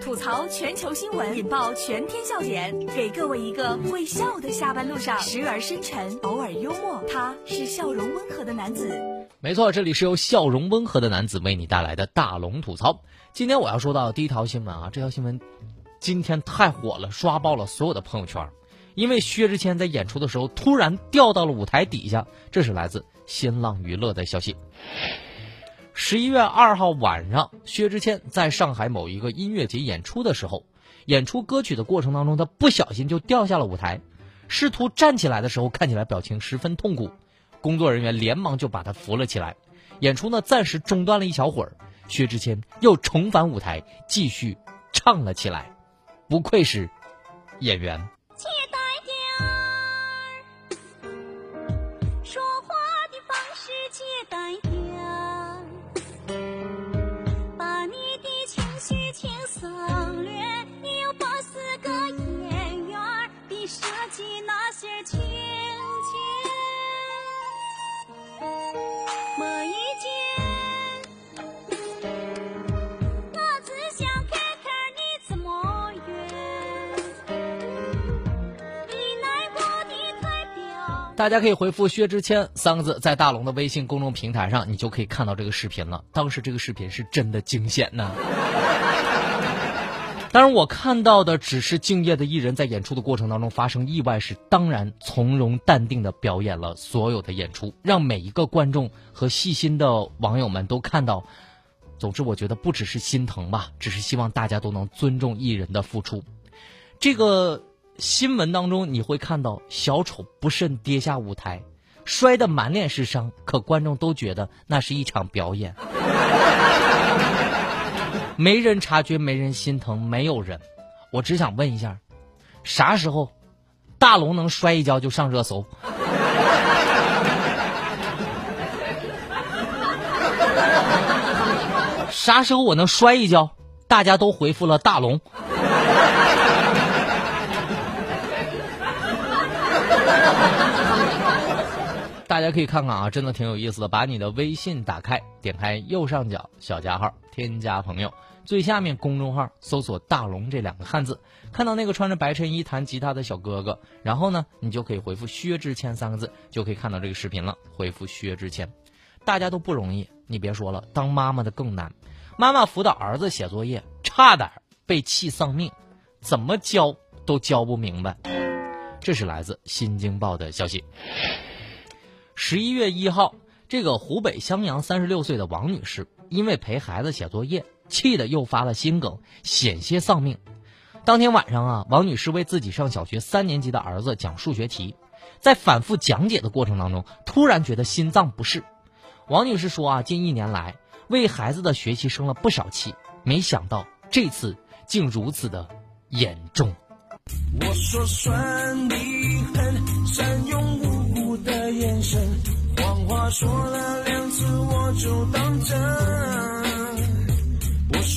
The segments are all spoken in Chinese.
吐槽全球新闻，引爆全天笑点，给各位一个会笑的下班路上，时而深沉，偶尔幽默，他是笑容温和的男子。没错，这里是由笑容温和的男子为你带来的大龙吐槽。今天我要说到第一条新闻啊，这条新闻今天太火了，刷爆了所有的朋友圈。因为薛之谦在演出的时候突然掉到了舞台底下，这是来自新浪娱乐的消息。十一月二号晚上，薛之谦在上海某一个音乐节演出的时候，演出歌曲的过程当中，他不小心就掉下了舞台，试图站起来的时候，看起来表情十分痛苦，工作人员连忙就把他扶了起来，演出呢暂时中断了一小会儿，薛之谦又重返舞台继续唱了起来，不愧是演员。说话的方式借贷。大家可以回复“薛之谦”三个字，在大龙的微信公众平台上，你就可以看到这个视频了。当时这个视频是真的惊险呐！当然，我看到的只是敬业的艺人，在演出的过程当中发生意外时，当然从容淡定的表演了所有的演出，让每一个观众和细心的网友们都看到。总之，我觉得不只是心疼吧，只是希望大家都能尊重艺人的付出。这个。新闻当中你会看到小丑不慎跌下舞台，摔得满脸是伤，可观众都觉得那是一场表演，没人察觉，没人心疼，没有人。我只想问一下，啥时候大龙能摔一跤就上热搜？啥时候我能摔一跤，大家都回复了大龙？大家可以看看啊，真的挺有意思的。把你的微信打开，点开右上角小加号，添加朋友，最下面公众号搜索“大龙”这两个汉字，看到那个穿着白衬衣弹吉他的小哥哥，然后呢，你就可以回复“薛之谦”三个字，就可以看到这个视频了。回复“薛之谦”，大家都不容易，你别说了，当妈妈的更难。妈妈辅导儿子写作业，差点被气丧命，怎么教都教不明白。这是来自《新京报》的消息。十一月一号，这个湖北襄阳三十六岁的王女士，因为陪孩子写作业，气得又发了心梗，险些丧命。当天晚上啊，王女士为自己上小学三年级的儿子讲数学题，在反复讲解的过程当中，突然觉得心脏不适。王女士说啊，近一年来为孩子的学习生了不少气，没想到这次竟如此的严重。我说算你狠，善用无辜的眼神，谎话说了两次我就当真。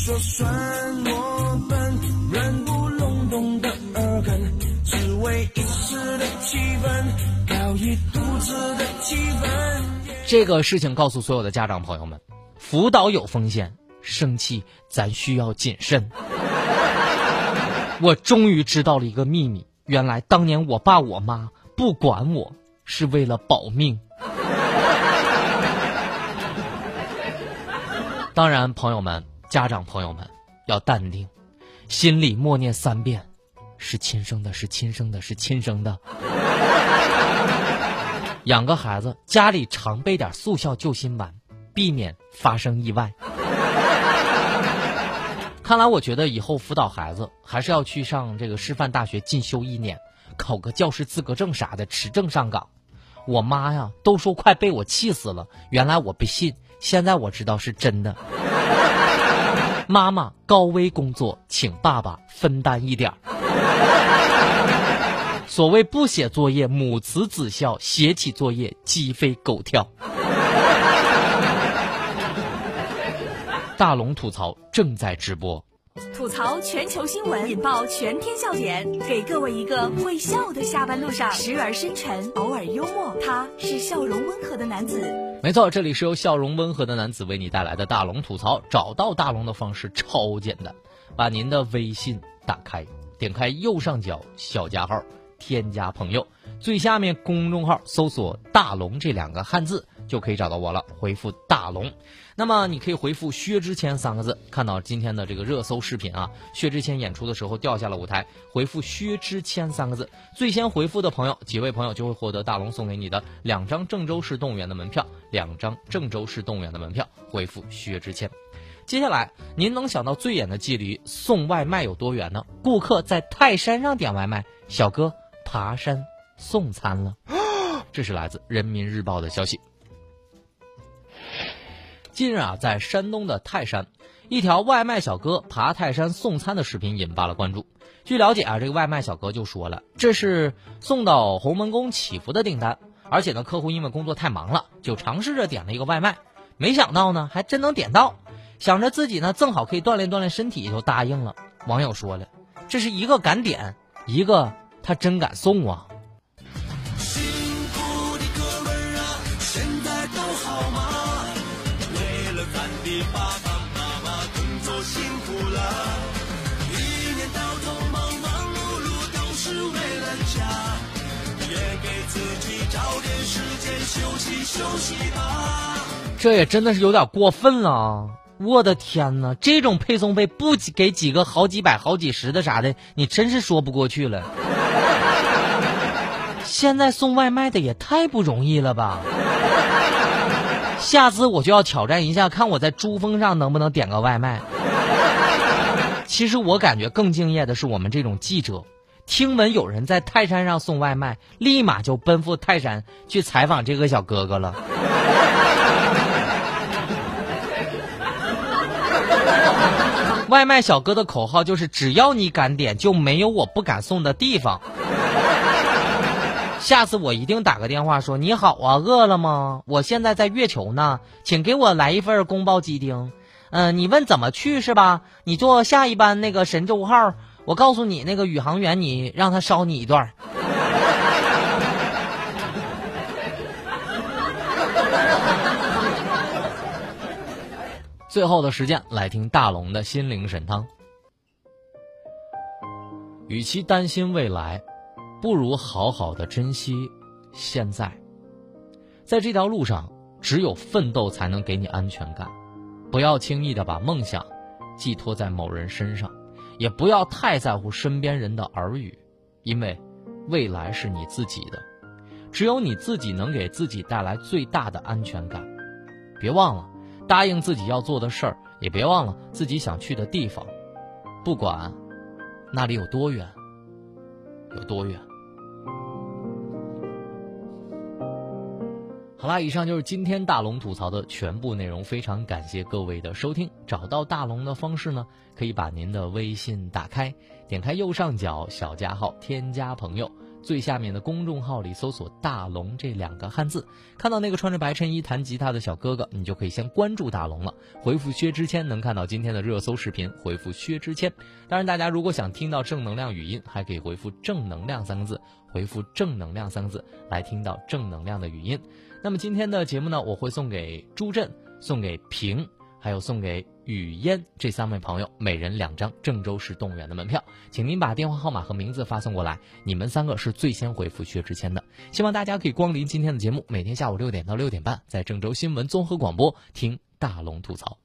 就算我笨，软不隆咚的耳根，只为一时的气氛，搞一肚子的气氛。这个事情告诉所有的家长朋友们，辅导有风险，生气咱需要谨慎。我终于知道了一个秘密，原来当年我爸我妈不管我是为了保命。当然，朋友们、家长朋友们要淡定，心里默念三遍：是亲生的，是亲生的，是亲生的。养个孩子，家里常备点速效救心丸，避免发生意外。看来，我觉得以后辅导孩子还是要去上这个师范大学进修一年，考个教师资格证啥的，持证上岗。我妈呀，都说快被我气死了。原来我不信，现在我知道是真的。妈妈高危工作，请爸爸分担一点儿 所谓不写作业母慈子孝，写起作业鸡飞狗跳。大龙吐槽正在直播，吐槽全球新闻，引爆全天笑点，给各位一个会笑的下班路上，时而深沉，偶尔幽默，他是笑容温和的男子。没错，这里是由笑容温和的男子为你带来的大龙吐槽。找到大龙的方式超简单，把您的微信打开，点开右上角小加号，添加朋友，最下面公众号搜索“大龙”这两个汉字。就可以找到我了，回复大龙。那么你可以回复薛之谦三个字，看到今天的这个热搜视频啊，薛之谦演出的时候掉下了舞台，回复薛之谦三个字，最先回复的朋友，几位朋友就会获得大龙送给你的两张郑州市动物园的门票，两张郑州市动物园的门票，回复薛之谦。接下来，您能想到最远的距离送外卖有多远呢？顾客在泰山上点外卖，小哥爬山送餐了。这是来自人民日报的消息。近日啊，在山东的泰山，一条外卖小哥爬泰山送餐的视频引发了关注。据了解啊，这个外卖小哥就说了，这是送到鸿门宫祈福的订单，而且呢，客户因为工作太忙了，就尝试着点了一个外卖，没想到呢，还真能点到，想着自己呢正好可以锻炼锻炼身体，就答应了。网友说了，这是一个敢点，一个他真敢送啊。休息吧这也真的是有点过分了，我的天哪！这种配送费不给几个好几百、好几十的啥的，你真是说不过去了。现在送外卖的也太不容易了吧！下次我就要挑战一下，看我在珠峰上能不能点个外卖。其实我感觉更敬业的是我们这种记者，听闻有人在泰山上送外卖，立马就奔赴泰山去采访这个小哥哥了。外卖小哥的口号就是：只要你敢点，就没有我不敢送的地方。下次我一定打个电话说你好啊，饿了吗？我现在在月球呢，请给我来一份宫保鸡丁。嗯，你问怎么去是吧？你坐下一班那个神州号，我告诉你那个宇航员，你让他捎你一段。最后的时间来听大龙的心灵神汤。与其担心未来。不如好好的珍惜现在，在这条路上，只有奋斗才能给你安全感。不要轻易的把梦想寄托在某人身上，也不要太在乎身边人的耳语，因为未来是你自己的，只有你自己能给自己带来最大的安全感。别忘了答应自己要做的事儿，也别忘了自己想去的地方，不管那里有多远，有多远。好啦，以上就是今天大龙吐槽的全部内容。非常感谢各位的收听。找到大龙的方式呢，可以把您的微信打开，点开右上角小加号，添加朋友，最下面的公众号里搜索“大龙”这两个汉字，看到那个穿着白衬衣弹吉他的小哥哥，你就可以先关注大龙了。回复薛之谦能看到今天的热搜视频。回复薛之谦。当然，大家如果想听到正能量语音，还可以回复“正能量”三个字，回复“正能量”三个字来听到正能量的语音。那么今天的节目呢，我会送给朱振、送给平，还有送给雨嫣这三位朋友，每人两张郑州市动物园的门票，请您把电话号码和名字发送过来，你们三个是最先回复薛之谦的。希望大家可以光临今天的节目，每天下午六点到六点半，在郑州新闻综合广播听大龙吐槽。